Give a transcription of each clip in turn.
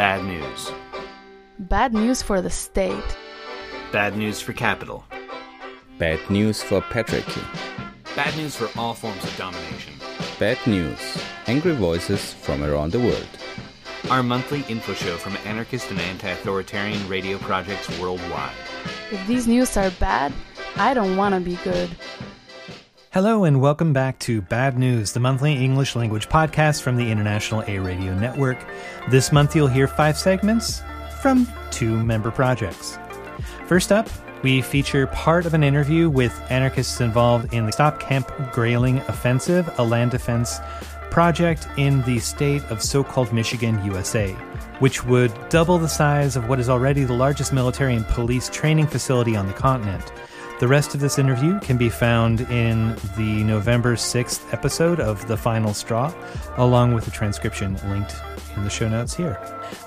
Bad news. Bad news for the state. Bad news for capital. Bad news for patriarchy. Bad news for all forms of domination. Bad news. Angry voices from around the world. Our monthly info show from anarchist and anti authoritarian radio projects worldwide. If these news are bad, I don't want to be good. Hello, and welcome back to Bad News, the monthly English language podcast from the International A Radio Network. This month, you'll hear five segments from two member projects. First up, we feature part of an interview with anarchists involved in the Stop Camp Grayling Offensive, a land defense project in the state of so called Michigan, USA, which would double the size of what is already the largest military and police training facility on the continent. The rest of this interview can be found in the November 6th episode of The Final Straw, along with the transcription linked in the show notes here.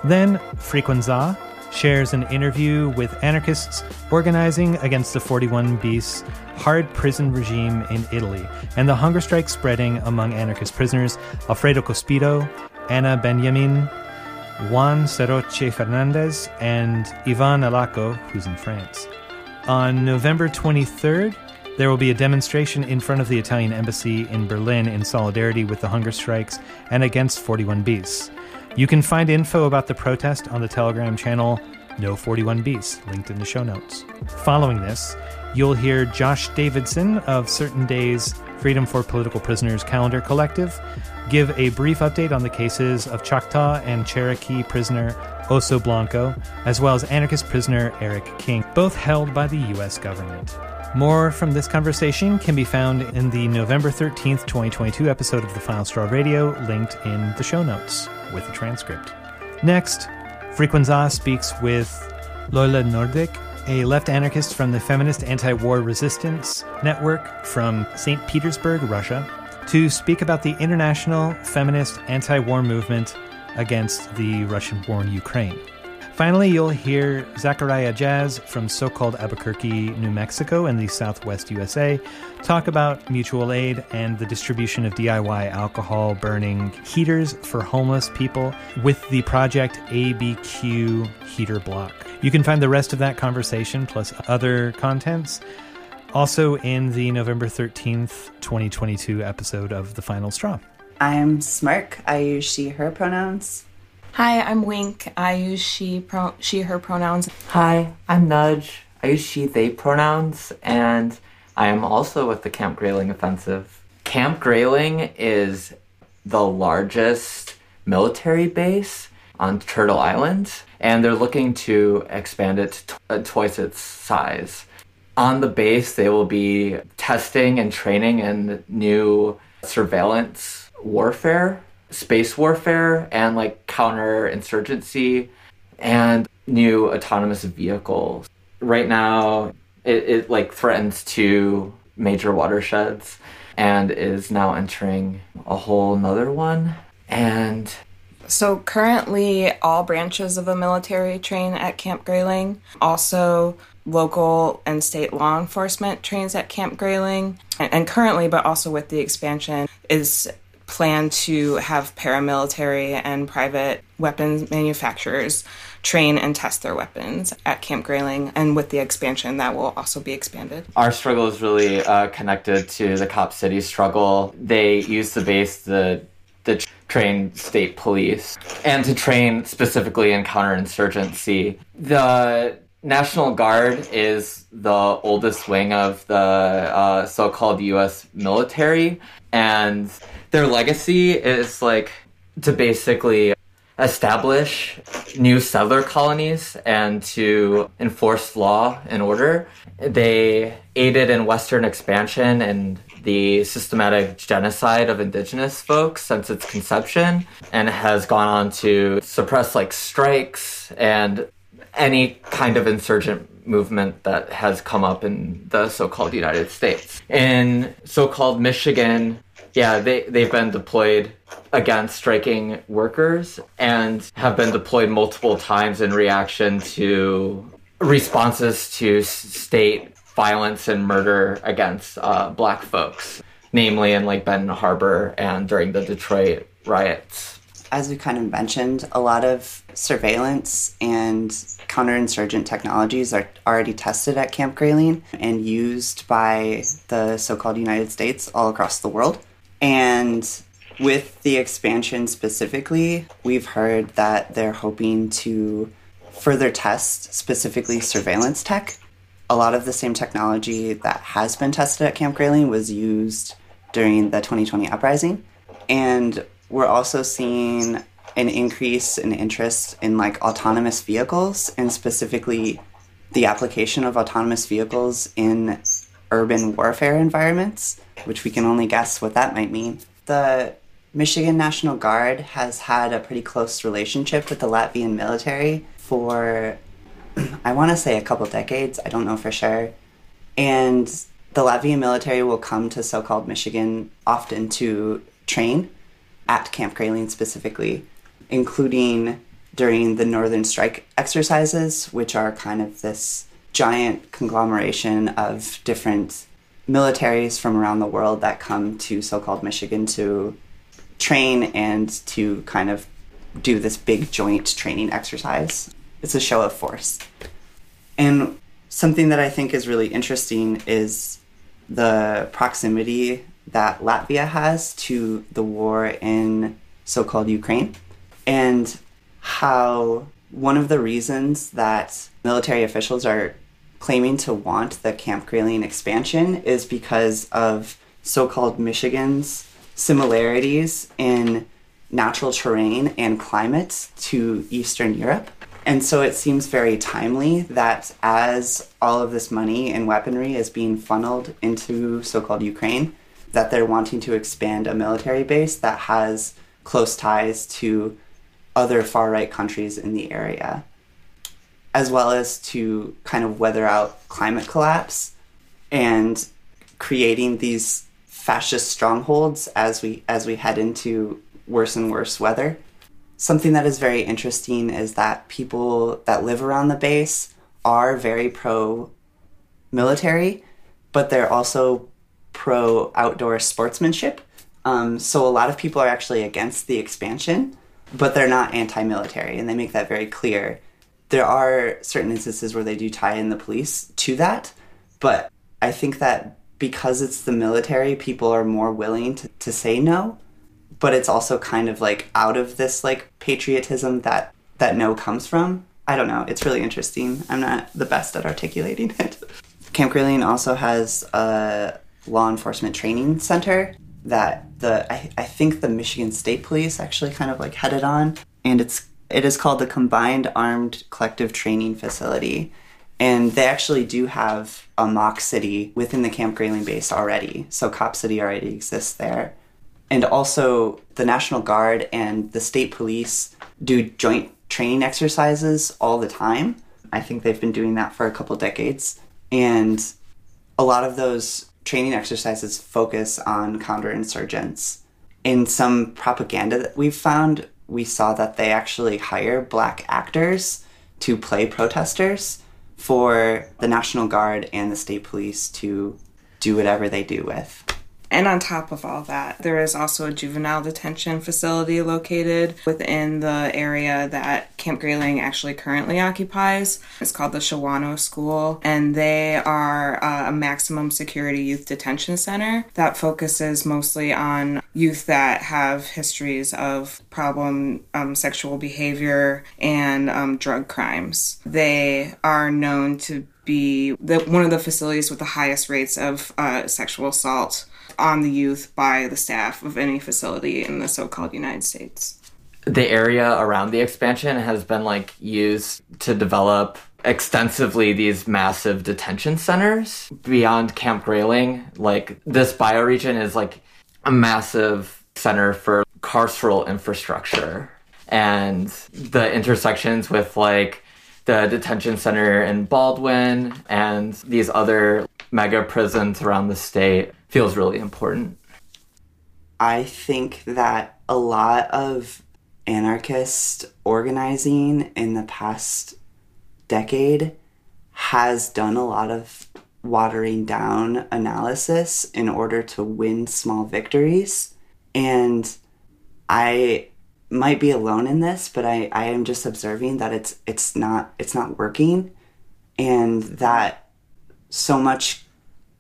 Then, Frequenz-A shares an interview with anarchists organizing against the 41 bis hard prison regime in Italy and the hunger strike spreading among anarchist prisoners Alfredo Cospito, Anna Beniamino, Juan Sorroche Fernandez, and Ivan Alocco, who's in France. On November 23rd, there will be a demonstration in front of the Italian embassy in Berlin in solidarity with the hunger strikes and against 41 bis. You can find info about the protest on the Telegram channel No 41 bis, linked in the show notes. Following this, you'll hear Josh Davidson of Certain Days Freedom for Political Prisoners Calendar Collective give a brief update on the cases of Choctaw and Cherokee prisoner Oso Blanco, as well as anarchist prisoner Eric King, both held by the U.S. government. More from this conversation can be found in the November 13th, 2022 episode of The Final Straw Radio, linked in the show notes with the transcript. Next, Frequenz-A speaks with Lola Nordic, a left anarchist from the Feminist Anti War Resistance Network from St. Petersburg, Russia, to speak about the international feminist anti war movement against the Russian born Ukraine. Finally, you'll hear Zachariah Jazz from so called Albuquerque, New Mexico, in the southwest USA, talk about mutual aid and the distribution of DIY alcohol burning heaters for homeless people with the project ABQ Heater Block. You can find the rest of that conversation plus other contents also in the November 13th, 2022 episode of The Final Straw. I'm Smirk. I use she, her pronouns. Hi, I'm Wink. I use she, pro- she, her pronouns. Hi, I'm Nudge. I use she, they pronouns, and I am also with the Camp Grayling Offensive. Camp Grayling is the largest military base on Turtle Island, and they're looking to expand it to uh, twice its size. On the base, they will be testing and training in new surveillance warfare, space warfare, and like counterinsurgency and new autonomous vehicles. Right now, it, it like threatens two major watersheds and is now entering a whole nother one. And so currently, all branches of the military train at Camp Grayling. Also, local and state law enforcement trains at Camp Grayling. And, and currently, but also with the expansion, is plan to have paramilitary and private weapons manufacturers train and test their weapons at Camp Grayling, and with the expansion, that will also be expanded. Our struggle is really uh, connected to the Cop City struggle. They use the base, the the train state police, and to train specifically in counterinsurgency. The National Guard is the oldest wing of the uh, so-called U.S. military, and their legacy is like to basically establish new settler colonies and to enforce law and order. They aided in Western expansion and the systematic genocide of indigenous folks since its conception and has gone on to suppress like strikes and any kind of insurgent movement that has come up in the so-called United States. In so-called Michigan, yeah, they, they've been deployed against striking workers and have been deployed multiple times in reaction to responses to state violence and murder against uh, black folks, namely in like Benton Harbor and during the Detroit riots. as we kind of mentioned, a lot of surveillance and counterinsurgent technologies are already tested at Camp Grayling and used by the so called United States all across the world. And with the expansion specifically, we've heard that they're hoping to further test specifically surveillance tech. A lot of the same technology that has been tested at Camp Grayling was used during the 2020 uprising. And we're also seeing an increase in interest in like autonomous vehicles and specifically the application of autonomous vehicles in urban warfare environments, which we can only guess what that might mean. The Michigan National Guard has had a pretty close relationship with the Latvian military for, I want to say, a couple decades. I don't know for sure. And the Latvian military will come to so called Michigan often to train at Camp Grayling specifically, including during the Northern Strike exercises, which are kind of this giant conglomeration of different militaries from around the world that come to so called Michigan to train and to kind of do this big joint training exercise. It's a show of force. And something that I think is really interesting is the proximity that Latvia has to the war in so called Ukraine and how one of the reasons that military officials are claiming to want the Camp Grayling expansion is because of so called Michigan's similarities in natural terrain and climate to Eastern Europe. And so it seems very timely that as all of this money and weaponry is being funneled into so called Ukraine, that they're wanting to expand a military base that has close ties to other far right countries in the area, as well as to kind of weather out climate collapse and creating these fascist strongholds as we as we head into worse and worse weather. Something that is very interesting is that people that live around the base are very pro military, but they're also pro outdoor sportsmanship. Um, so a lot of people are actually against the expansion, but they're not anti military, and they make that very clear. There are certain instances where they do tie in the police to that, but I think that because it's the military, people are more willing to, to say no. But it's also kind of like out of this like patriotism that that no comes from. I don't know. It's really interesting. I'm not the best at articulating it. Camp Grayling also has a law enforcement training center that the I, I think the Michigan State Police actually kind of like headed on, and it's it is called the Combined Arms Collective Training Facility, and they actually do have a mock city within the Camp Grayling base already. So Cop City already exists there, and also the National Guard and the state police do joint training exercises all the time. I think they've been doing that for a couple decades, and a lot of those training exercises focus on counterinsurgents. In some propaganda that we've found, we saw that they actually hire black actors to play protesters for the National Guard and the state police to do whatever they do with. And on top of all that, there is also a juvenile detention facility located within the area that Camp Grayling actually currently occupies. It's called the Shawono School, and they are uh, a maximum security youth detention center that focuses mostly on youth that have histories of problem um, sexual behavior and um, drug crimes. They are known to be the, one of the facilities with the highest rates of uh, sexual assault on the youth by the staff of any facility in the so-called United States. The area around the expansion has been like used to develop extensively these massive detention centers beyond Camp Grayling. Like this bioregion is like a massive center for carceral infrastructure and the intersections with like the detention center in Baldwin and these other mega prisons around the state feels really important. I think that a lot of anarchist organizing in the past decade has done a lot of watering down analysis in order to win small victories. And I might be alone in this, but I, I am just observing that it's it's not it's not working and that so much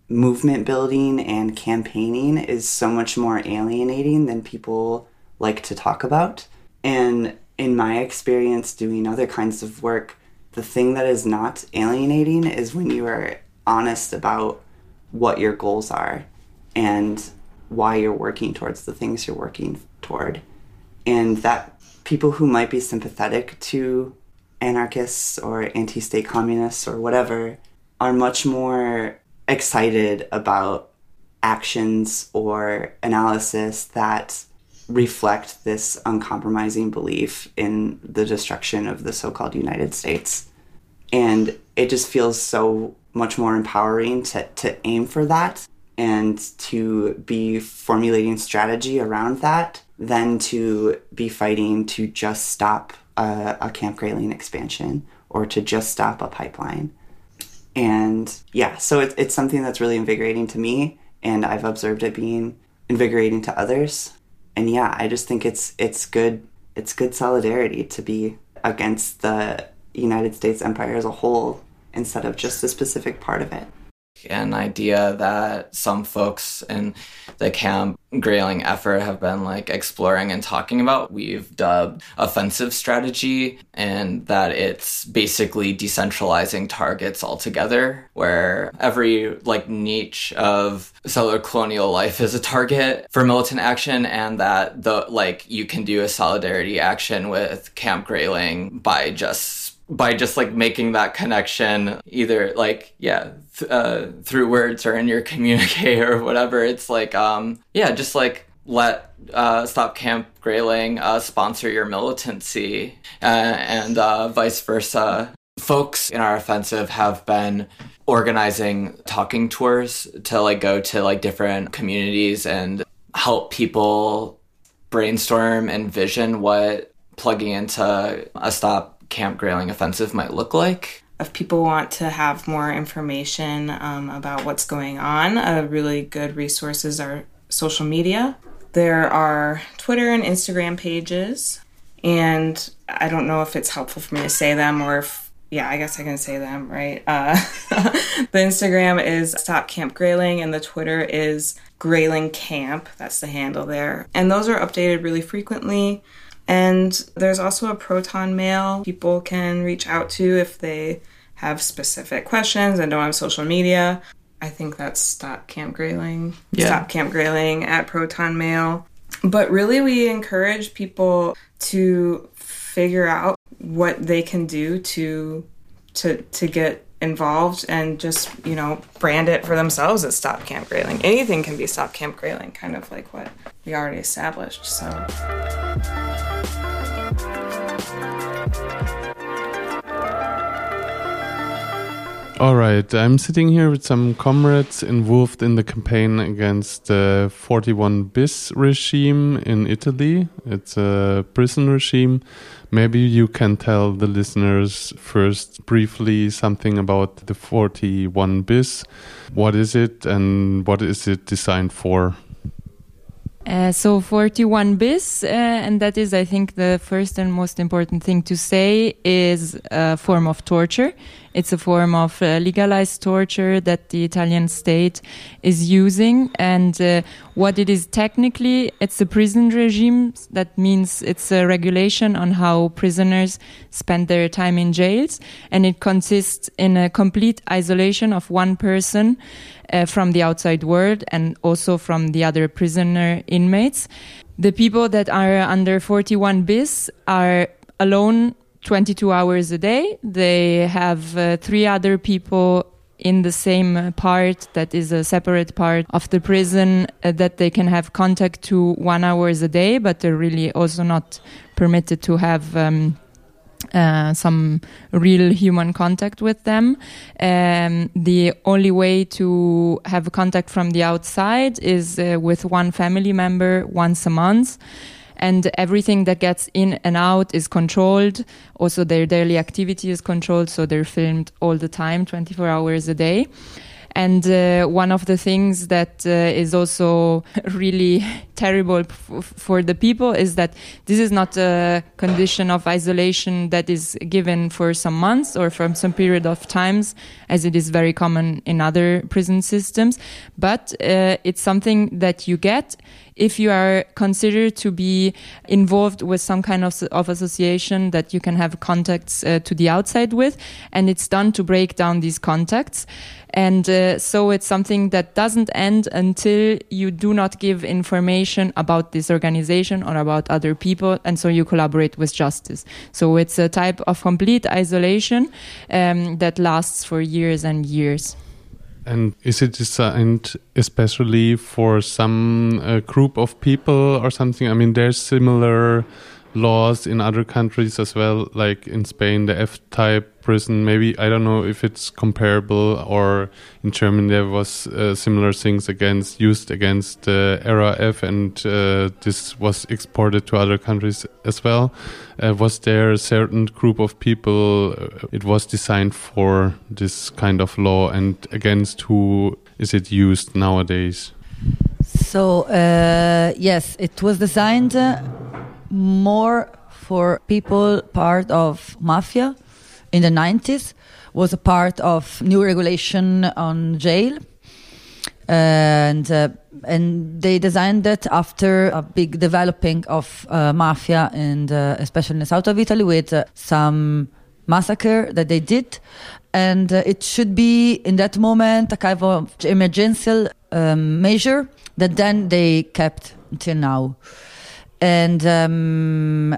movement building and campaigning is so much more alienating than people like to talk about. And in my experience doing other kinds of work, the thing that is not alienating is when you are honest about what your goals are and why you're working towards the things you're working toward. And that people who might be sympathetic to anarchists or anti state communists or whatever are much more excited about actions or analysis that reflect this uncompromising belief in the destruction of the so called United States. And it just feels so much more empowering to, to aim for that and to be formulating strategy around that than to be fighting to just stop a, a Camp Grayling expansion or to just stop a pipeline. And yeah, so it, it's something that's really invigorating to me, and I've observed it being invigorating to others. And yeah, I just think it's it's good it's good solidarity to be against the United States empire as a whole instead of just a specific part of it an idea that some folks in the camp grayling effort have been like exploring and talking about. We've dubbed offensive strategy and that it's basically decentralizing targets altogether where every like niche of settler colonial life is a target for militant action and that the like you can do a solidarity action with camp grayling by just by just like making that connection either like yeah th- uh, through words or in your communique or whatever it's like um yeah just like let uh, stop camp grayling uh, sponsor your militancy uh, and uh, vice versa folks in our offensive have been organizing talking tours to like go to like different communities and help people brainstorm and vision what plugging into a stop Camp Grayling offensive might look like. If people want to have more information um, about what's going on, a really good resources are social media. There are Twitter and Instagram pages, and I don't know if it's helpful for me to say them or if yeah, I guess I can say them, right? Uh, the Instagram is Stop Camp Grayling, and the Twitter is Grayling Camp. That's the handle there. And those are updated really frequently. And there's also a Proton mail people can reach out to if they have specific questions and don't have social media. I think that's Stop Camp Grayling. Yeah. Stop Camp Grayling at Proton Mail. But really, we encourage people to figure out what they can do to to to get involved and just you know brand it for themselves as Stop Camp Grayling. Anything can be Stop Camp Grayling, kind of like what we already established. So. All right, I'm sitting here with some comrades involved in the campaign against the 41 bis regime in Italy. It's a prison regime. Maybe you can tell the listeners first briefly something about the 41 bis. What is it and what is it designed for? Uh, so 41 bis, uh, and that is, I think, the first and most important thing to say is a form of torture. It's a form of uh, legalized torture that the Italian state is using. And uh, what it is technically, it's a prison regime. That means it's a regulation on how prisoners spend their time in jails. And it consists in a complete isolation of one person uh, from the outside world and also from the other prisoner inmates. The people that are under 41 bis are alone 22 hours a day. They have uh, three other people in the same part that is a separate part of the prison uh, that they can have contact to one hours a day, but they're really also not permitted to have um, uh, some real human contact with them. Um, the only way to have contact from the outside is uh, with one family member once a month. And everything that gets in and out is controlled. Also, their daily activity is controlled, so they're filmed all the time, 24 hours a day. And uh, one of the things that uh, is also really terrible for the people is that this is not a condition of isolation that is given for some months or from some period of times, as it is very common in other prison systems, but uh, it's something that you get if you are considered to be involved with some kind of, of association that you can have contacts uh, to the outside with, and it's done to break down these contacts. And uh, so it's something that doesn't end until you do not give information about this organization or about other people. And so you collaborate with justice. So it's a type of complete isolation um, that lasts for years and years. And is it designed especially for some uh, group of people or something? I mean, there's similar laws in other countries as well, like in Spain, the F type prison. Maybe, I don't know if it's comparable or in Germany there was uh, similar things against, used against the uh, RAF and uh, this was exported to other countries as well. Uh, was there a certain group of people uh, it was designed for this kind of law and against who is it used nowadays? So, uh, yes, it was designed more for people part of mafia in the 90s was a part of new regulation on jail. And uh, and they designed it after a big developing of uh, mafia and uh, especially in the south of Italy with uh, some massacre that they did. And uh, it should be in that moment a kind of emergency um, measure that then they kept until now and um,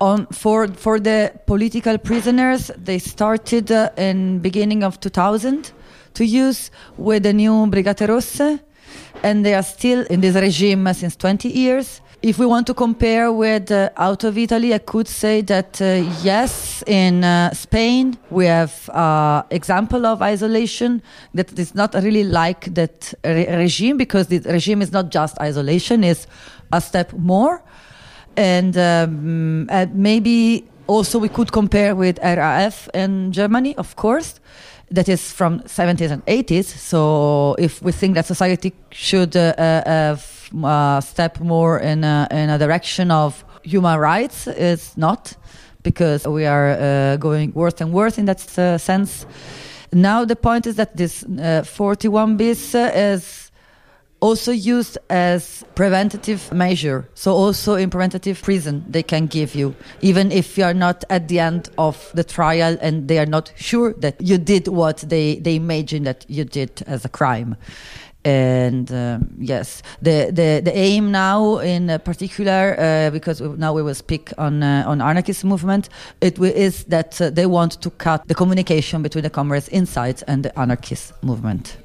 on for for the political prisoners they started uh, in beginning of 2000 to use with the new Brigate Rosse. And they are still in this regime since 20 years. If we want to compare with uh, out of Italy, I could say that uh, yes, in uh, Spain we have uh, example of isolation that is not really like that re regime because the regime is not just isolation; is a step more and um, uh, maybe also we could compare with RAF in Germany, of course, that is from 70s and 80s. So if we think that society should uh, uh, uh step more in a, in a direction of human rights, it's not because we are uh, going worse and worse in that uh, sense. Now the point is that this 41 bis is also used as preventative measure. So also in preventative prison, they can give you, even if you are not at the end of the trial and they are not sure that you did what they, they imagine that you did as a crime and um, yes the, the the aim now in particular uh, because now we will speak on uh, on anarchist movement it is that uh, they want to cut the communication between the comrades inside and the anarchist movement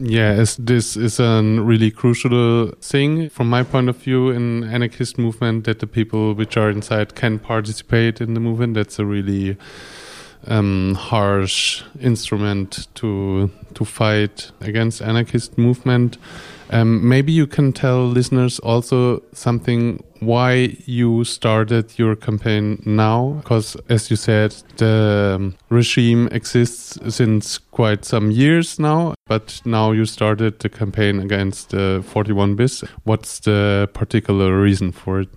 yeah, this is a really crucial thing from my point of view in anarchist movement that the people which are inside can participate in the movement. That's a really um, harsh instrument to to fight against anarchist movement. Um, maybe you can tell listeners also something why you started your campaign now, because as you said, the um, regime exists since quite some years now, but now you started the campaign against uh, 41 bis. What's the particular reason for it?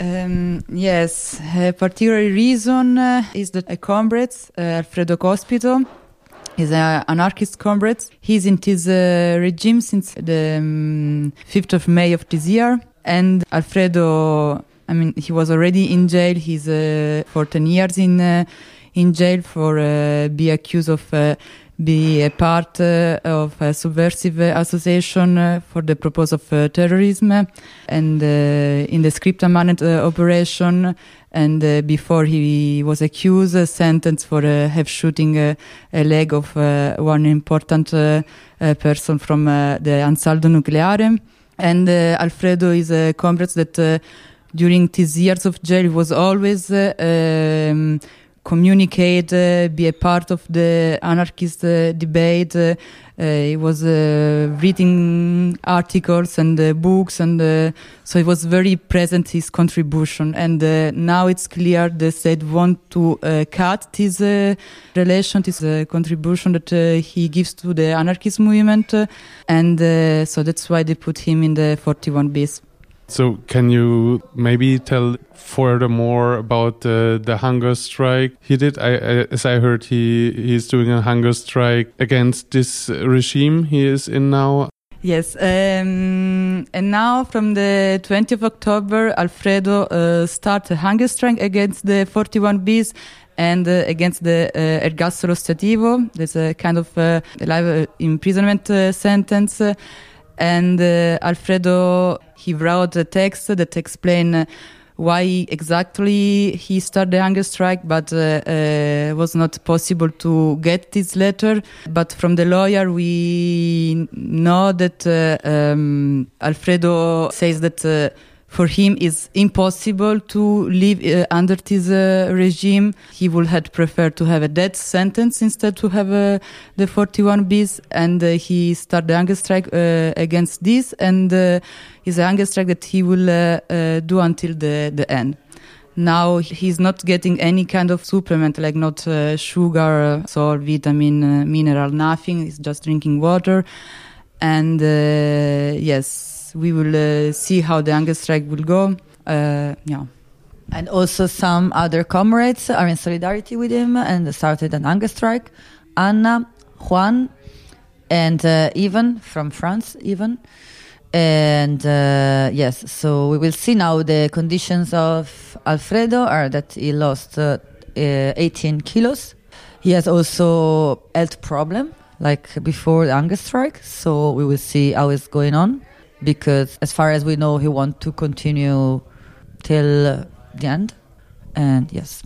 Um, yes, a particular reason uh, is that a comrade, uh, Alfredo Cospito, He's an anarchist comrade. He's in his uh, regime since the um, 5th of May of this year. And Alfredo, I mean, he was already in jail. He's uh, for 10 years in uh, in jail for uh, be accused of uh, be a part uh, of a subversive association uh, for the purpose of terrorism and in the Scripta Manent operation and uh, before he was accused, uh, sentenced for uh, have shooting a leg of uh, one important uh, uh, person from the Ansaldo Nucleare. And Alfredo is a comrade that during these years of jail was always um, communicate, uh, be a part of the anarchist uh, debate. Uh, uh he was uh, reading articles and uh, books, and so he was very present. His contribution, and now it's clear the state want to cut this relation, this contribution that he gives to the anarchist movement, and so that's why they put him in the 41 bis. So, can you maybe tell furthermore about uh, the hunger strike he did? I, as I heard, he he's doing a hunger strike against this regime he is in now. Yes, um, and now from the 20th of October, Alfredo uh, started a hunger strike against the 41 Bis and uh, against the uh, ergastolo ostativo. There's a kind of uh, life uh, imprisonment uh, sentence. And uh, Alfredo, he wrote a text that explain uh, why exactly he started the hunger strike, but uh, uh, was not possible to get this letter. But from the lawyer, we know that uh, um, Alfredo says that uh, for him it's impossible to live uh, under this uh, regime. He would have preferred to have a death sentence instead to have uh, the 41 bis, and uh, he started the hunger strike uh, against this, and uh, it's a hunger strike that he will do until the, the end. Now he's not getting any kind of supplement, like not sugar, salt, vitamin, mineral, nothing. He's just drinking water, and uh, we will uh, see how the hunger strike will go. Uh, yeah. And also some other comrades are in solidarity with him and started an hunger strike. Anna, Juan, and uh, Ivan from France, Ivan. And uh, yes, so we will see now the conditions of Alfredo are that he lost uh, uh, 18 kilos. He has also health problem like before the hunger strike. So we will see how it's going on because as far as we know, he wants to continue till the end. And yes.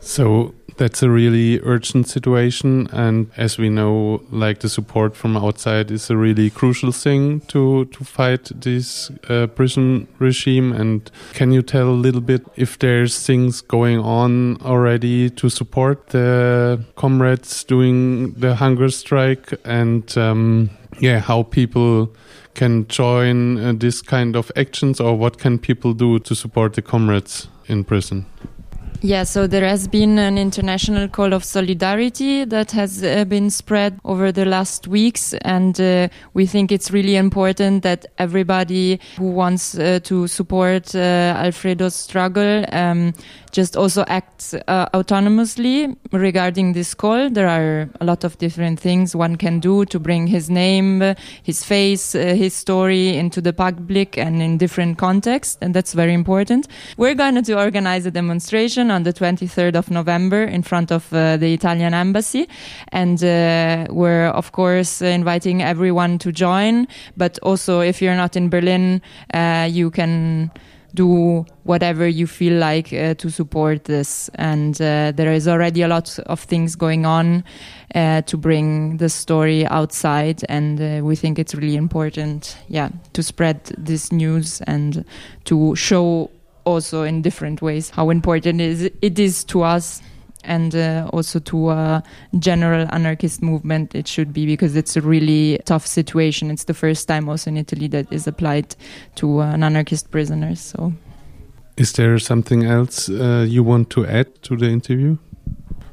So that's a really urgent situation, and as we know, like the support from outside is a really crucial thing to to fight this uh, prison regime. And can you tell a little bit if there's things going on already to support the comrades doing the hunger strike, and um, yeah, how people can join uh, this kind of actions, or what can people do to support the comrades in prison? Yeah, so there has been an international call of solidarity that has uh, been spread over the last weeks, and uh, we think it's really important that everybody who wants uh, to support uh, Alfredo's struggle um, just also acts uh, autonomously regarding this call. There are a lot of different things one can do to bring his name, his face, uh, his story into the public and in different contexts, and that's very important. We're going to organize a demonstration on the 23rd of November in front of uh, the Italian embassy, and uh, we're of course inviting everyone to join. But also, if you're not in Berlin, uh, you can do whatever you feel like uh, to support this. And uh, there is already a lot of things going on uh, to bring the story outside. And uh, we think it's really important, yeah, to spread this news and to show also in different ways how important it is, it is to us and uh, also to a general anarchist movement it should be because it's a really tough situation it's the first time also in italy that is applied to an anarchist prisoner so Is there something else uh, you want to add to the interview?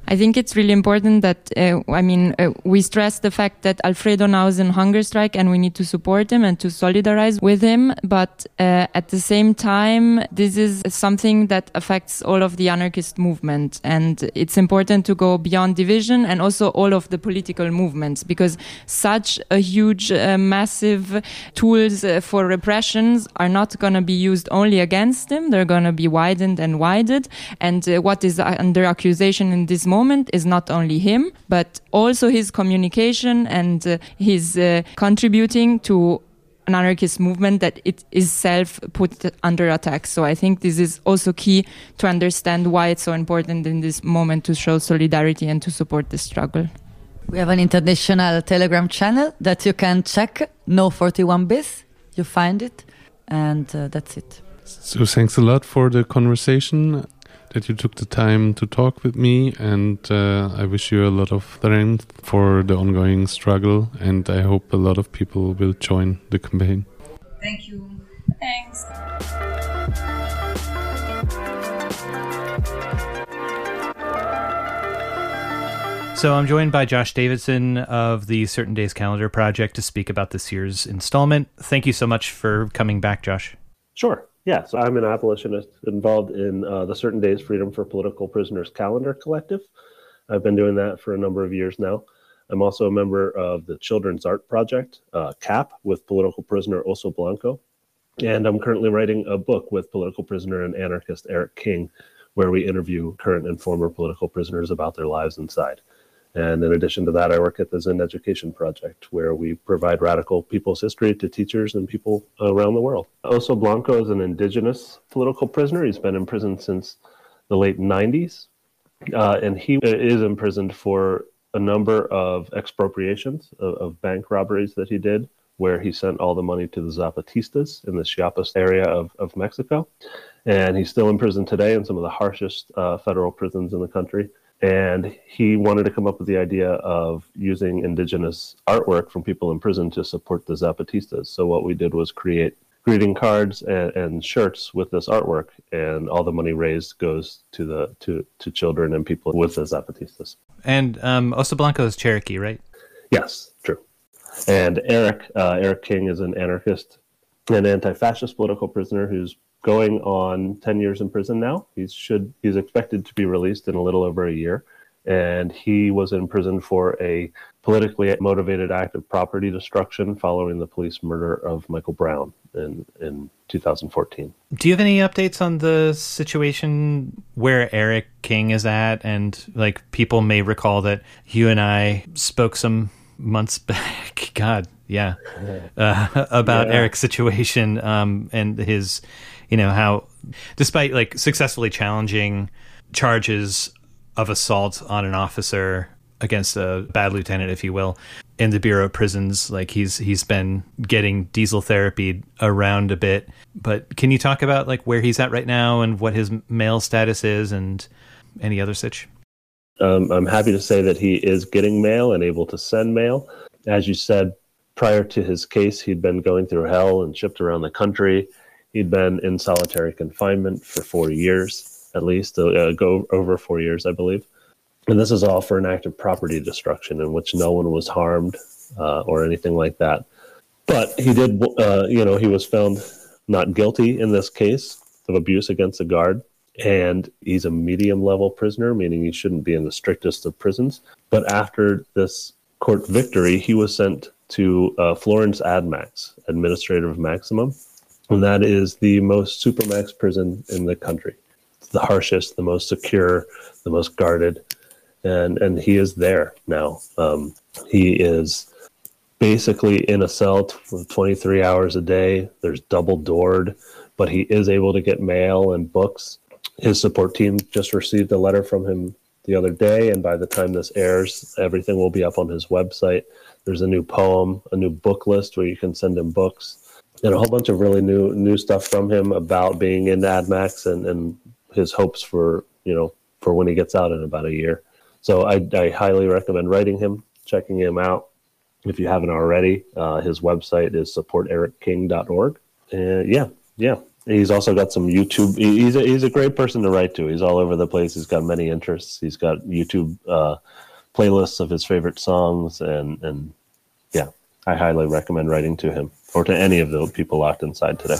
I think it's really important that, uh, I mean, uh, we stress the fact that Alfredo now is in hunger strike and we need to support him and to solidarize with him. But uh, at the same time, this is something that affects all of the anarchist movement. And it's important to go beyond division and also all of the political movements because such a huge, uh, massive tools uh, for repressions are not going to be used only against him. They're going to be widened and widened. And uh, what is under accusation in this moment moment is not only him, but also his communication and uh, his uh, contributing to an anarchist movement that it is self put under attack. So I think this is also key to understand why it's so important in this moment to show solidarity and to support the struggle. We have an international Telegram channel that you can check, No 41 Bis. You find it, and uh, that's it. So thanks a lot for the conversation that you took the time to talk with me and uh, I wish you a lot of strength for the ongoing struggle and I hope a lot of people will join the campaign. Thank you. Thanks. So I'm joined by Josh Davidson of the Certain Days Calendar Project to speak about this year's installment. Thank you so much for coming back, Josh. Sure. Yeah, so I'm an abolitionist involved in uh, the Certain Days Freedom for Political Prisoners Calendar Collective. I've been doing that for a number of years now. I'm also a member of the Children's Art Project, uh, CAP, with political prisoner Oso Blanco. And I'm currently writing a book with political prisoner and anarchist Eric King, where we interview current and former political prisoners about their lives inside. And in addition to that, I work at the Zinn Education Project, where we provide radical people's history to teachers and people around the world. Oso Blanco is an indigenous political prisoner. He's been in prison since the late 90s, uh, and he is imprisoned for a number of expropriations of, of, bank robberies that he did, where he sent all the money to the Zapatistas in the Chiapas area of, of Mexico. And he's still in prison today in some of the harshest uh, federal prisons in the country and he wanted to come up with the idea of using indigenous artwork from people in prison to support the Zapatistas. So what we did was create greeting cards and, and, shirts with this artwork, and all the money raised goes to the to to children and people with the Zapatistas. And um, Oso Blanco is Cherokee, right? Yes, true. And Eric uh, Eric King is an anarchist an anti-fascist political prisoner who's going on 10 years in prison now. He should he's expected to be released in a little over a year and he was in prison for a politically motivated act of property destruction following the police murder of Michael Brown in in 2014. Do you have any updates on the situation where Eric King is at and like people may recall that you and I spoke some months back. God yeah. Uh, about yeah. Eric's situation um, and his you know how despite like successfully challenging charges of assault on an officer against a bad lieutenant if you will in the bureau of prisons like he's he's been getting diesel therapy around a bit. But can you talk about like where he's at right now and what his mail status is and any other such um, i'm happy to say that he is getting mail and able to send mail as you said prior to his case he'd been going through hell and shipped around the country He'd been in solitary confinement for four years, at least, uh, go over four years, I believe. And this is all for an act of property destruction in which no one was harmed uh, or anything like that. But he did, uh, you know, he was found not guilty in this case of abuse against a guard. And he's a medium level prisoner, meaning he shouldn't be in the strictest of prisons. But after this court victory, he was sent to uh, Florence AdMax, Administrative Maximum, and that is the most supermax prison in the country. It's the harshest, the most secure, the most guarded, and and he is there now. Um, he is basically in a cell t- 23 hours a day. There's double doored, but he is able to get mail and books. His support team just received a letter from him the other day, and by the time this airs, everything will be up on his website. There's a new poem, a new book list where you can send him books and a whole bunch of really new new stuff from him about being in AdMax and, and his hopes for you know for when he gets out in about a year. So I, I highly recommend writing him, checking him out if you haven't already. Uh, his website is supportericking.org. And yeah, yeah. He's also got some YouTube. He's a, he's a great person to write to. He's all over the place. He's got many interests. He's got YouTube uh, playlists of his favorite songs, and and yeah, I highly recommend writing to him or to any of the people locked inside today.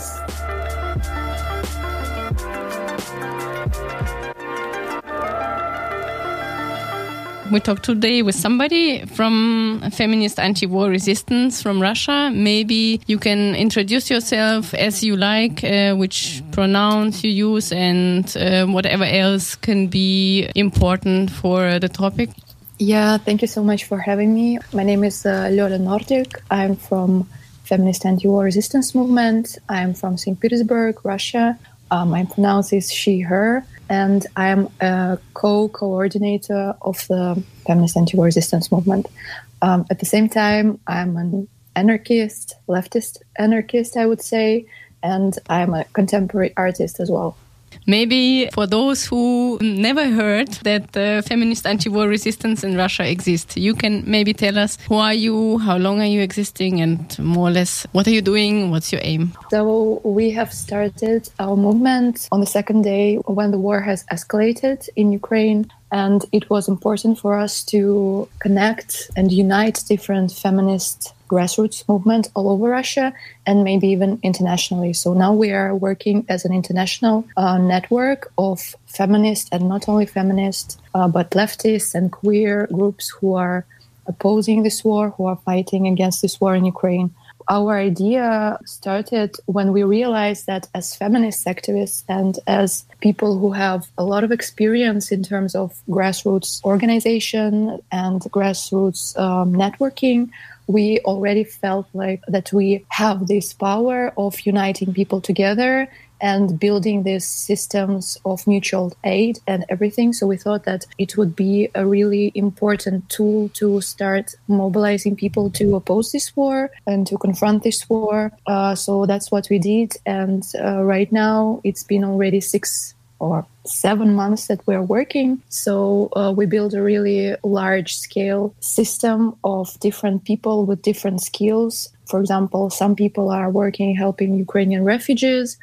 We talked today with somebody from feminist anti-war resistance from Russia. Maybe you can introduce yourself as you like, uh, which pronouns you use, and uh, whatever else can be important for the topic. Yeah, thank you so much for having me. My name is uh, Lola Nordic. I'm from feminist anti-war resistance movement. I'm from St. Petersburg, Russia. Um, my pronouns is she, and I'm a co-coordinator of the feminist anti-war resistance movement. Um, at the same time, I'm an anarchist, leftist anarchist, I would say, and I'm a contemporary artist as well. Maybe for those who never heard that the feminist anti-war resistance in Russia exists, you can maybe tell us who are you, how long are you existing, and more or less what are you doing, what's your aim? So we have started our movement on the second day when the war has escalated in Ukraine. And it was important for us to connect and unite different feminist grassroots movement all over Russia and maybe even internationally. So now we are working as an international uh, network of feminist and not only feminist, uh, but leftists and queer groups who are opposing this war, who are fighting against this war in Ukraine. Our idea started when we realized that as feminist activists and as people who have a lot of experience in terms of grassroots organization and grassroots um, networking, we already felt like that we have this power of uniting people together and building these systems of mutual aid and everything. So we thought that it would be a really important tool to start mobilizing people to oppose this war and to confront this war. Uh, so that's what we did. And uh, right now it's been already six or seven months that we're working. So uh, we build a really large scale system of different people with different skills. For example, some people are working helping Ukrainian refugees,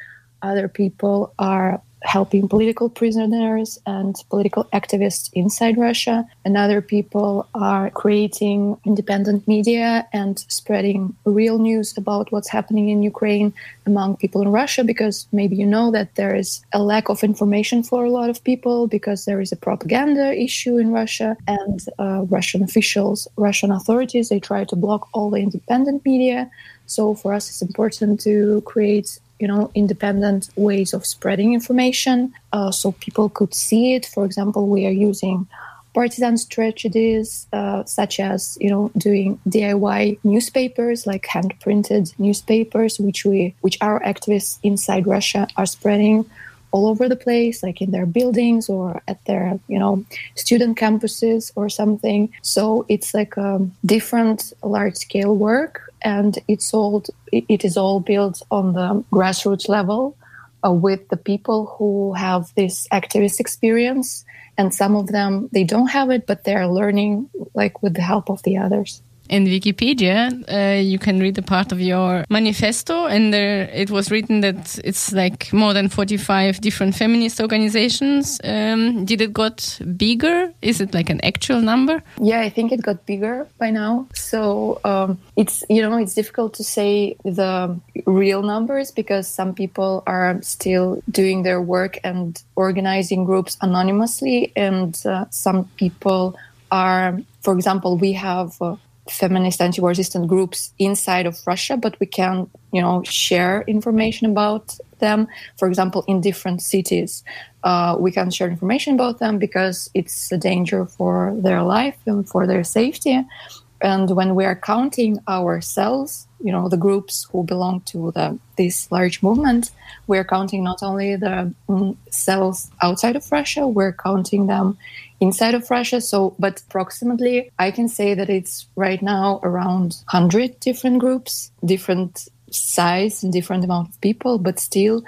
other people are helping political prisoners and political activists inside Russia. And other people are creating independent media and spreading real news about what's happening in Ukraine among people in Russia, because maybe you know that there is a lack of information for a lot of people because there is a propaganda issue in Russia and uh, Russian officials, Russian authorities, they try to block all the independent media. So for us, it's important to create you know independent ways of spreading information. Uh, so people could see it. For example we are using partisan strategies uh, such as you know doing diy newspapers like hand printed newspapers which we which our activists inside russia are spreading all over the place like in their buildings or at their you know student campuses or something. So it's like a different large scale work and it's all it is all built on the grassroots level uh, with the people who have this activist experience and some of them they don't have it but they're learning like with the help of the others in Wikipedia, uh, you can read a part of your manifesto, and there it was written that it's like more than 45 different feminist organizations. Um, did it got bigger? Is it like an actual number? Yeah, I think it got bigger by now. So um, it's you know it's difficult to say the real numbers because some people are still doing their work and organizing groups anonymously, and uh, some people are, for example, we have. Uh, feminist anti-war resistant groups inside of Russia, but we can, you know, share information about them. For example, in different cities, uh, we can share information about them because it's a danger for their life and for their safety. And when we are counting ourselves, you know, the groups who belong to the, this large movement, we're counting not only the mm, cells outside of Russia, we're counting them inside of Russia. So, but approximately, I can say that it's right now around 100 different groups, different size and different amount of people, but still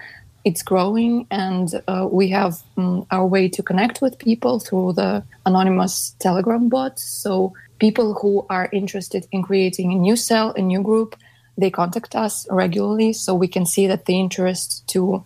it's growing and uh, we have um, our way to connect with people through the anonymous telegram bot so people who are interested in creating a new cell a new group they contact us regularly so we can see that the interest to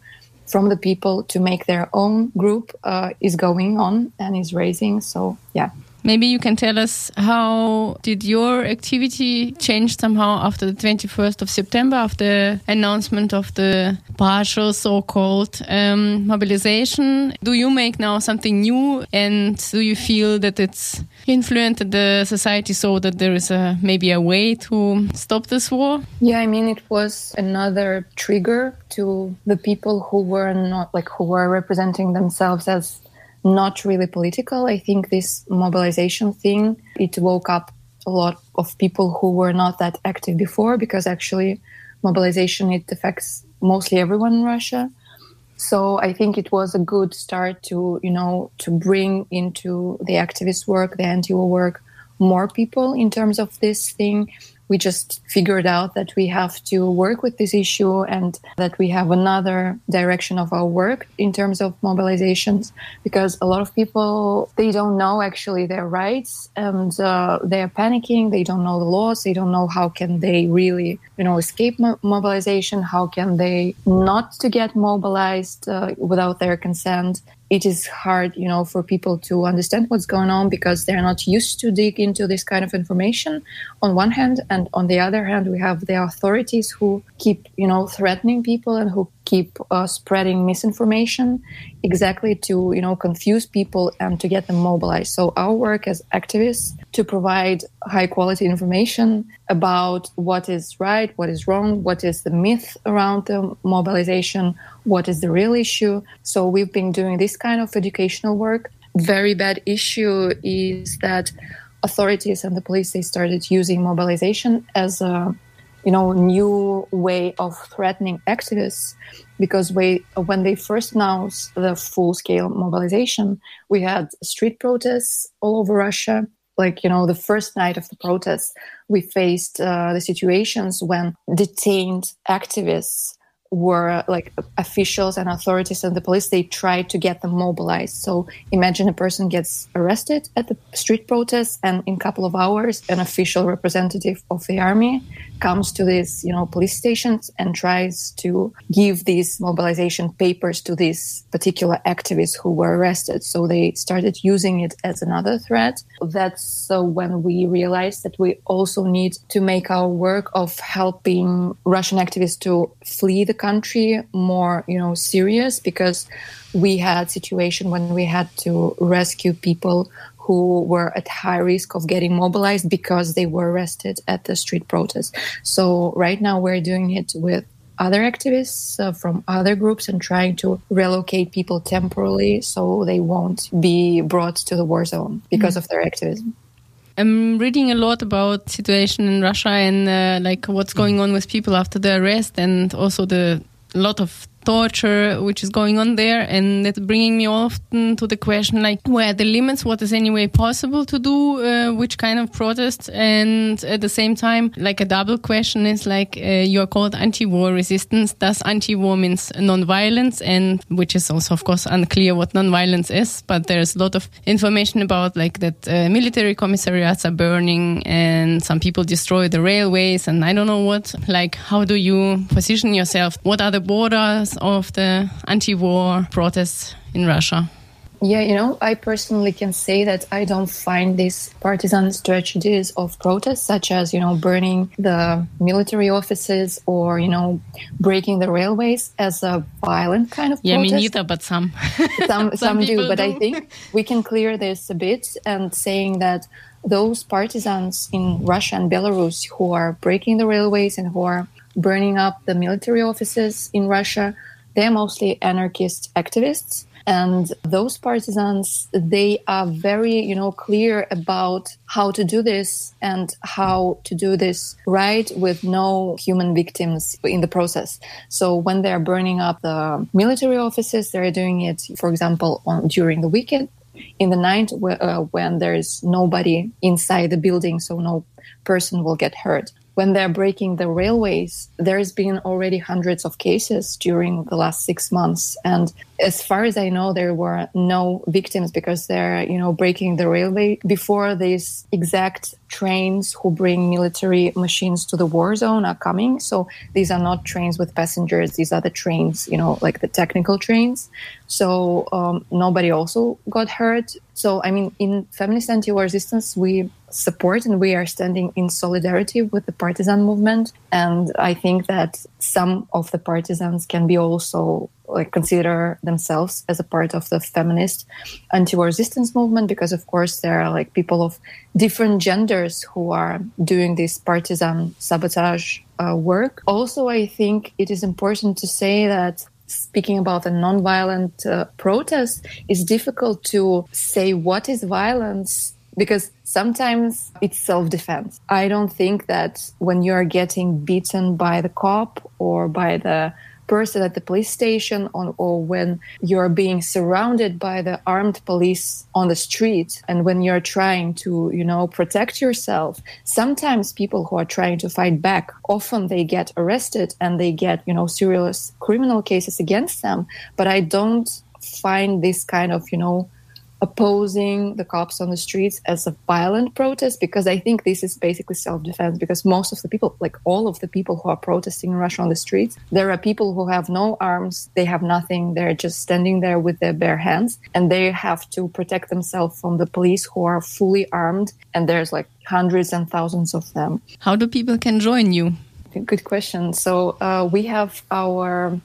from the people to make their own group uh, is going on and is raising. So, yeah. Maybe you can tell us how did your activity change somehow after the 21st of September, after announcement of the partial so-called um, mobilization? Do you make now something new, and do you feel that it's influenced the society so that there is a maybe a way to stop this war? Yeah, I mean it was another trigger to the people who were not like who were representing themselves as not really political. I think this mobilization thing, it woke up a lot of people who were not that active before because actually mobilization, it affects mostly everyone in Russia. So I think it was a good start to, you know, to bring into the activist work, the anti-war work, more people in terms of this thing we just figured out that we have to work with this issue and that we have another direction of our work in terms of mobilizations because a lot of people they don't know actually their rights and uh, they're panicking. They don't know the laws. They don't know how can they really you know escape mo- mobilization. How can they not to get mobilized uh, without their consent it is hard, you know, for people to understand what's going on because they're not used to dig into this kind of information on one hand. And on the other hand, we have the authorities who keep, you know, threatening people and who keep uh, spreading misinformation exactly to, you know, confuse people and to get them mobilized. So our work as activists to provide high quality information about what is right, what is wrong, what is the myth around the mobilization, what is the real issue. So we've been doing this kind of educational work. Very bad issue is that authorities and the police they started using mobilization as a you know new way of threatening activists because we, when they first announced the full scale mobilization we had street protests all over russia. Like you know the first night of the protests we faced uh, the situations when detained activists were like officials and authorities and the police they tried to get them mobilized. So imagine a person gets arrested at the street protest and in a couple of hours an official representative of the army comes to these you know police stations and tries to give these mobilization papers to these particular activists who were arrested. So they started using it as another threat. That's uh, when we realized that we also need to make our work of helping russian activists to flee the country more you know serious because we had situation when we had to rescue people who were at high risk of getting mobilized because they were arrested at the street protest. So right now we're doing it with other activists uh, from other groups and trying to relocate people temporarily so they won't be brought to the war zone because mm. of their activism. I'm reading a lot about situation in Russia and uh, like what's going on with people after the arrest and also the lot of torture which is going on there and that's bringing me often to the question like where are the limits? What is anyway possible to do uh, which kind of protest and at the same time like a double question is like uh, you're called anti-war resistance. Does anti-war means non-violence? And which is also of course unclear what non-violence is but there's a lot of information about like that uh, military commissariats are burning and some people destroy the railways and I don't know what. Like how do you position yourself? What are the borders of the anti war protests in Russia? Yeah, you know, I personally can say that I don't find these partisan strategies of protest, such as, you know, burning the military offices or, you know, breaking the railways as a violent kind of yeah, protest. Yeah, me neither, but some. some, some, some do, but do. I think we can clear this a bit and saying that those partisans in Russia and Belarus who are breaking the railways and who are burning up the military offices in Russia. They're mostly anarchist activists. And those partisans, they are very, you know, clear about how to do this and how to do this right with no human victims in the process. So when they're burning up the military offices, they're doing it, for example, on, during the weekend, in the night uh, when there's nobody inside the building, so no person will get hurt when they're breaking the railways, there's been already hundreds of cases during the last six months. And as far as I know, there were no victims because they're, you know, breaking the railway before these exact trains who bring military machines to the war zone are coming. So these are not trains with passengers. These are the trains, you know, like the technical trains. So um, nobody also got hurt. So, I mean, in feminist anti-war resistance, we support and we are standing in solidarity with the partisan movement. And I think that some of the partisans can be also like consider themselves as a part of the feminist anti-war resistance movement because of course there are like people of different genders who are doing this partisan sabotage uh, work also i think it is important to say that speaking about a non-violent uh, protest it's difficult to say what is violence because sometimes it's self-defense. I don't think that when you're getting beaten by the cop or by the person at the police station or, or when you're being surrounded by the armed police on the street and when you're trying to you know protect yourself sometimes people who are trying to fight back often they get arrested and they get you know serious criminal cases against them but i don't find this kind of you know opposing the cops on the streets as a violent protest because I think this is basically self defense because most of the people, like all of the people who are protesting in Russia on the streets, there are people who have no arms, they have nothing, they're just standing there with their bare hands and they have to protect themselves from the police who are fully armed and there's like hundreds and thousands of them. How do people can join you? Good question. So uh, we have our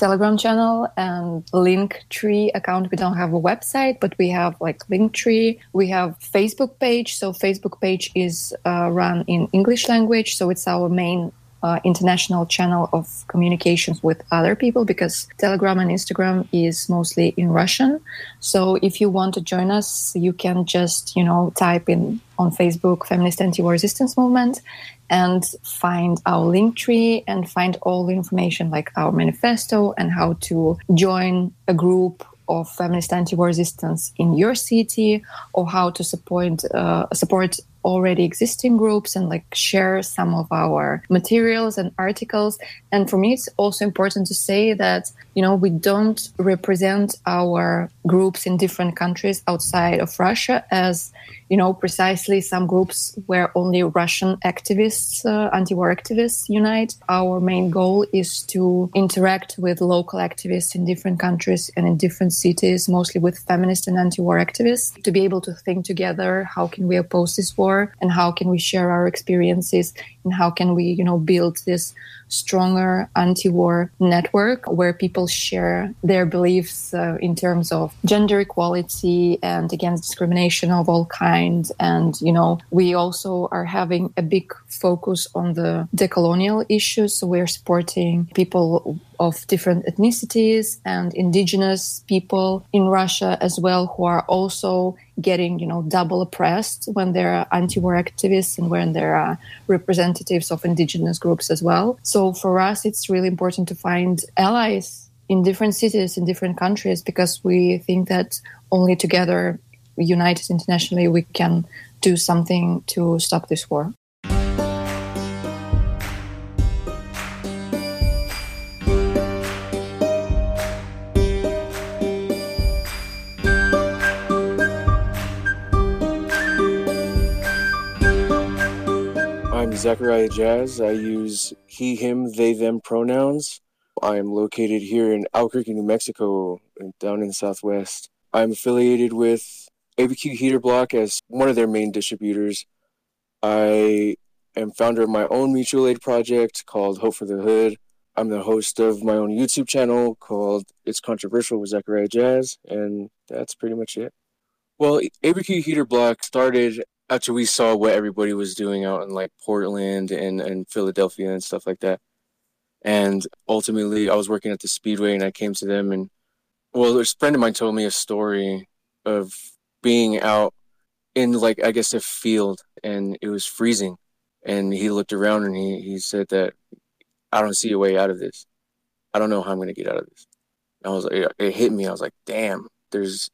Telegram channel and Linktree account. We don't have a website, but we have like Linktree. We have Facebook page. So Facebook page is uh, run in English language. So it's our main uh, international channel of communications with other people because Telegram and Instagram is mostly in Russian. So if you want to join us, you can just, you know, type in on Facebook Feminist Anti-War Resistance Movement and find our Linktree and find all the information like our manifesto and how to join a group of feminist anti-war resistance in your city or how to support uh, support already existing groups and like share some of our materials and articles. And for me it's also important to say that you know we don't represent our groups in different countries outside of russia as you know precisely some groups where only russian activists uh, anti-war activists unite. Our main goal is to interact with local activists in different countries and in different cities mostly with feminist and anti-war activists to be able to think together how can we oppose this war and how can we share our experiences and how can we you know build this stronger anti-war network where people share their beliefs uh, in terms of gender equality and against discrimination of all kinds. And you know we also are having a big focus on the decolonial issues. So we're supporting people of different ethnicities and indigenous people in Russia as well who are also getting you know double oppressed when they're anti-war activists and when they're representatives of indigenous groups as well. So for us it's really important to find allies in different cities in different countries because we think that only together united internationally we can do something to stop this war Zachariah Jazz. I use he, him, they, them pronouns. I am located here in Albuquerque, New Mexico, down in the Southwest. I'm affiliated with ABQ Heater Block as one of their main distributors. I am founder of my own mutual aid project called Hope for the Hood. I'm the host of my own YouTube channel called It's Controversial with Zachariah Jazz, and that's pretty much it. Well, ABQ Heater Block started after we saw what everybody was doing out in like Portland and, and Philadelphia and stuff like that. And ultimately, I was working at the Speedway and I came to them and, well, a friend of mine told me a story of being out in like, I guess, a field and it was freezing. And he looked around and he, he said that I don't see a way out of this. I don't know how I'm going to get out of this. And I was like, it hit me. I was like, damn, there's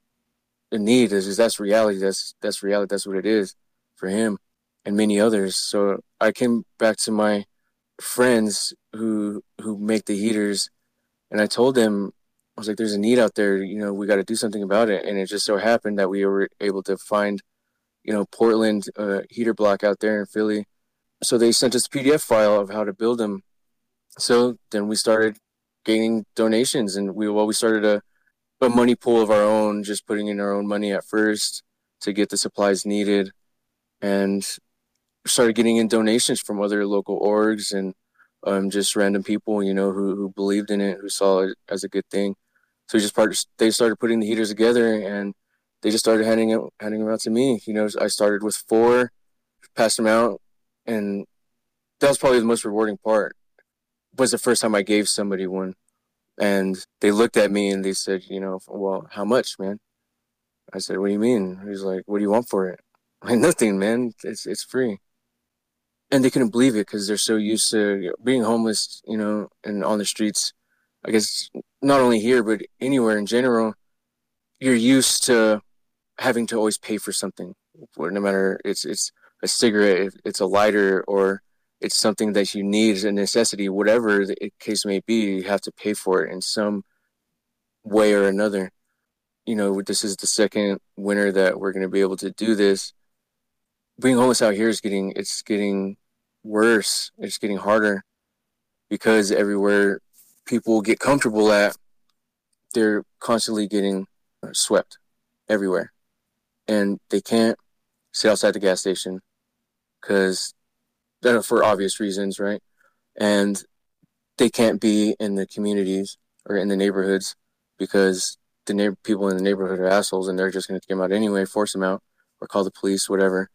a need. That's, that's reality. That's, that's reality. That's what it is for him and many others. So I came back to my friends who who make the heaters and I told them I was like there's a need out there, you know, we got to do something about it and it just so happened that we were able to find you know Portland uh, heater block out there in Philly. So they sent us a PDF file of how to build them. So then we started gaining donations and we well we started a a money pool of our own, just putting in our own money at first to get the supplies needed and started getting in donations from other local orgs and um, just random people, you know, who, who believed in it, who saw it as a good thing. So just part, they started putting the heaters together and they just started handing it, handing them out to me. You know, I started with four, passed them out, and that was probably the most rewarding part. Was the first time I gave somebody one, and they looked at me and they said, you know, well, how much, man? I said, what do you mean? He's like, what do you want for it? Like nothing, man. It's it's free. And they couldn't believe it because they're so used to being homeless, you know, and on the streets. I guess not only here but anywhere in general, you're used to having to always pay for something. No matter it's it's a cigarette, it's a lighter, or it's something that you need, a necessity, whatever the case may be, you have to pay for it in some way or another. you know, this is the second winter that we're going to be able to do this. Being homeless out here is getting, it's getting worse. It's getting harder because everywhere people get comfortable at, they're constantly getting uh, swept everywhere. And they can't sit outside the gas station because for obvious reasons, right? And they can't be in the communities or in the neighborhoods because the na- people in the neighborhood are assholes and they're just going to kick them out anyway, force them out, or call the police, whatever.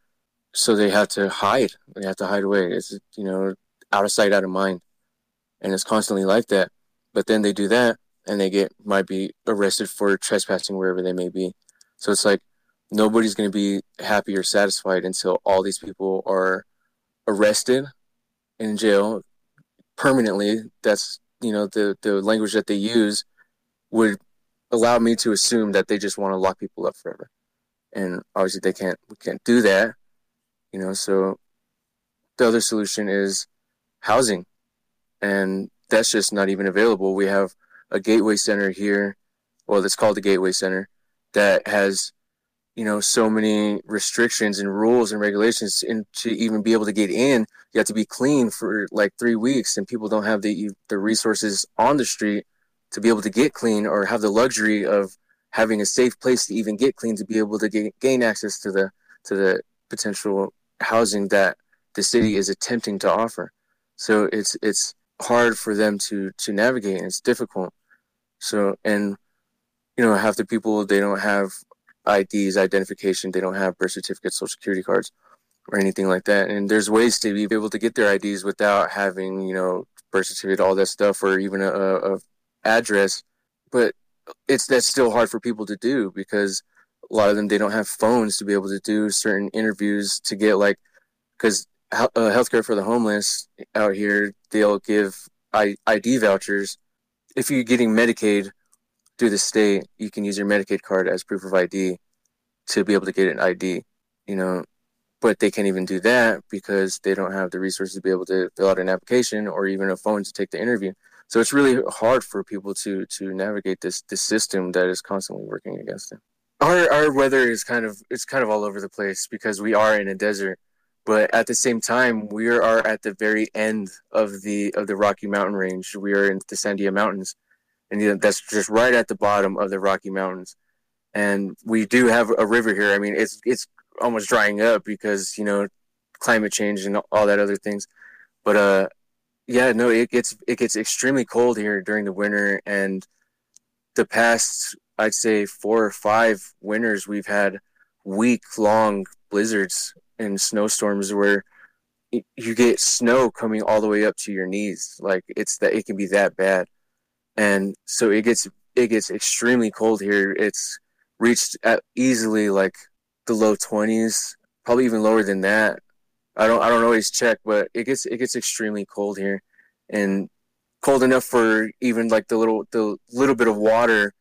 So they have to hide. They have to hide away. It's you know out of sight, out of mind, and it's constantly like that. But then they do that, and they get might be arrested for trespassing wherever they may be. So it's like nobody's going to be happy or satisfied until all these people are arrested in jail permanently. That's you know the the language that they use would allow me to assume that they just want to lock people up forever. And obviously they can't we can't do that. You know, so the other solution is housing. And that's just not even available. We have a gateway center here, well it's called the Gateway Center, that has you know so many restrictions and rules and regulations and to even be able to get in you have to be clean for like three weeks and people don't have the the resources on the street to be able to get clean or have the luxury of having a safe place to even get clean to be able to get, gain access to the to the potential housing that the city is attempting to offer. So it's it's hard for them to to navigate and it's difficult. So and you know half the people they don't have IDs identification they don't have birth certificates social security cards or anything like that. And there's ways to be able to get their IDs without having you know birth certificate all that stuff or even a, a address, but it's that's still hard for people to do because a lot of them they don't have phones to be able to do certain interviews to get like because uh, healthcare for the homeless out here they'll give ID vouchers. If you're getting Medicaid through the state you can use your Medicaid card as proof of ID to be able to get an ID you know? But they can't even do that because they don't have the resources to be able to fill out an application or even a phone to take the interview. So it's really hard for people to to navigate this this system that is constantly working against them. Our our weather is kind of it's kind of all over the place because we are in a desert, but at the same time we are at the very end of the of the Rocky Mountain range. We are in the Sandia Mountains, and that's just right at the bottom of the Rocky Mountains. And we do have a river here. I mean, it's it's almost drying up because you know climate change and all that other things. But uh, yeah, no, it gets it gets extremely cold here during the winter, and the past I'd say four or five winters we've had week long blizzards and snowstorms where you get snow coming all the way up to your knees. Like it's that it can be that bad, and so it gets it gets extremely cold here. It's reached at easily like the low twenties, probably even lower than that I don't I don't always check, but it gets it gets extremely cold here, and cold enough for even like the little the little bit of water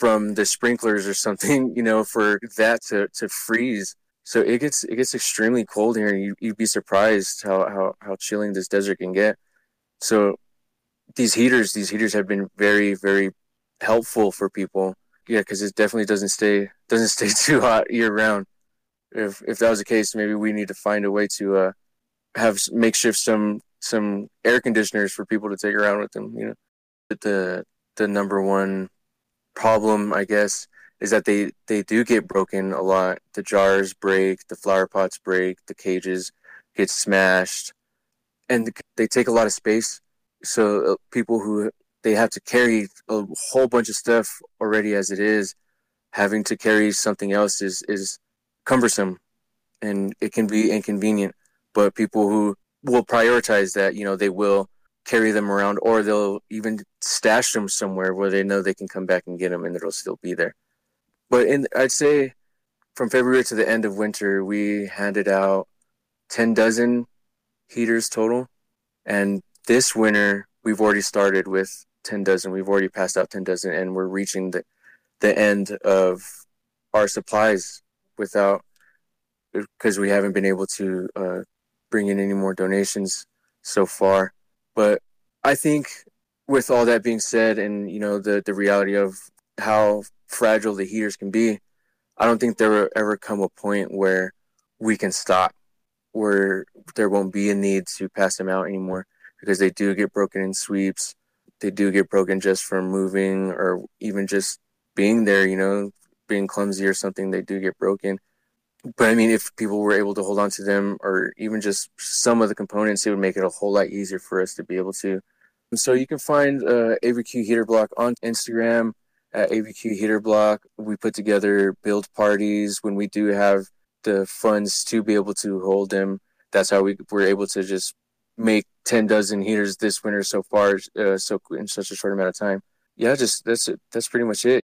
from the sprinklers or something, you know, for that to to freeze. So it gets it gets extremely cold here, and you you'd be surprised how how how chilling this desert can get. So these heaters these heaters have been very very helpful for people. Yeah, because it definitely doesn't stay doesn't stay too hot year round if if that was the case, maybe we need to find a way to uh, have makeshift some some air conditioners for people to take around with them. You know, but the the number one problem, I guess, is that they they do get broken a lot. The jars break, the flower pots break, the cages get smashed, and they take a lot of space. So uh, people who they have to carry a whole bunch of stuff already as it is, having to carry something else is is cumbersome and it can be inconvenient. But people who will prioritize that, you know, they will carry them around or they'll even stash them somewhere where they know they can come back and get them and it'll still be there. But in, I'd say from February to the end of winter, we handed out 10 dozen heaters total. And this winter, we've already started with 10 dozen. We've already passed out 10 dozen and we're reaching the, the end of our supplies without because we haven't been able to uh, bring in any more donations so far. But I think with all that being said, and you know the the reality of how fragile the heaters can be, I don't think there will ever come a point where we can stop, where there won't be a need to pass them out anymore because they do get broken in sweeps. They do get broken just from moving or even just being there, you know, being clumsy or something. They do get broken. But I mean, if people were able to hold on to them or even just some of the components, it would make it a whole lot easier for us to be able to. So you can find uh, ABQ Heater Block on Instagram at ABQ Heater Block. We put together build parties when we do have the funds to be able to hold them. That's how we were able to just make 10 dozen heaters this winter so far, uh, so in such a short amount of time. Yeah, just that's it. That's pretty much it.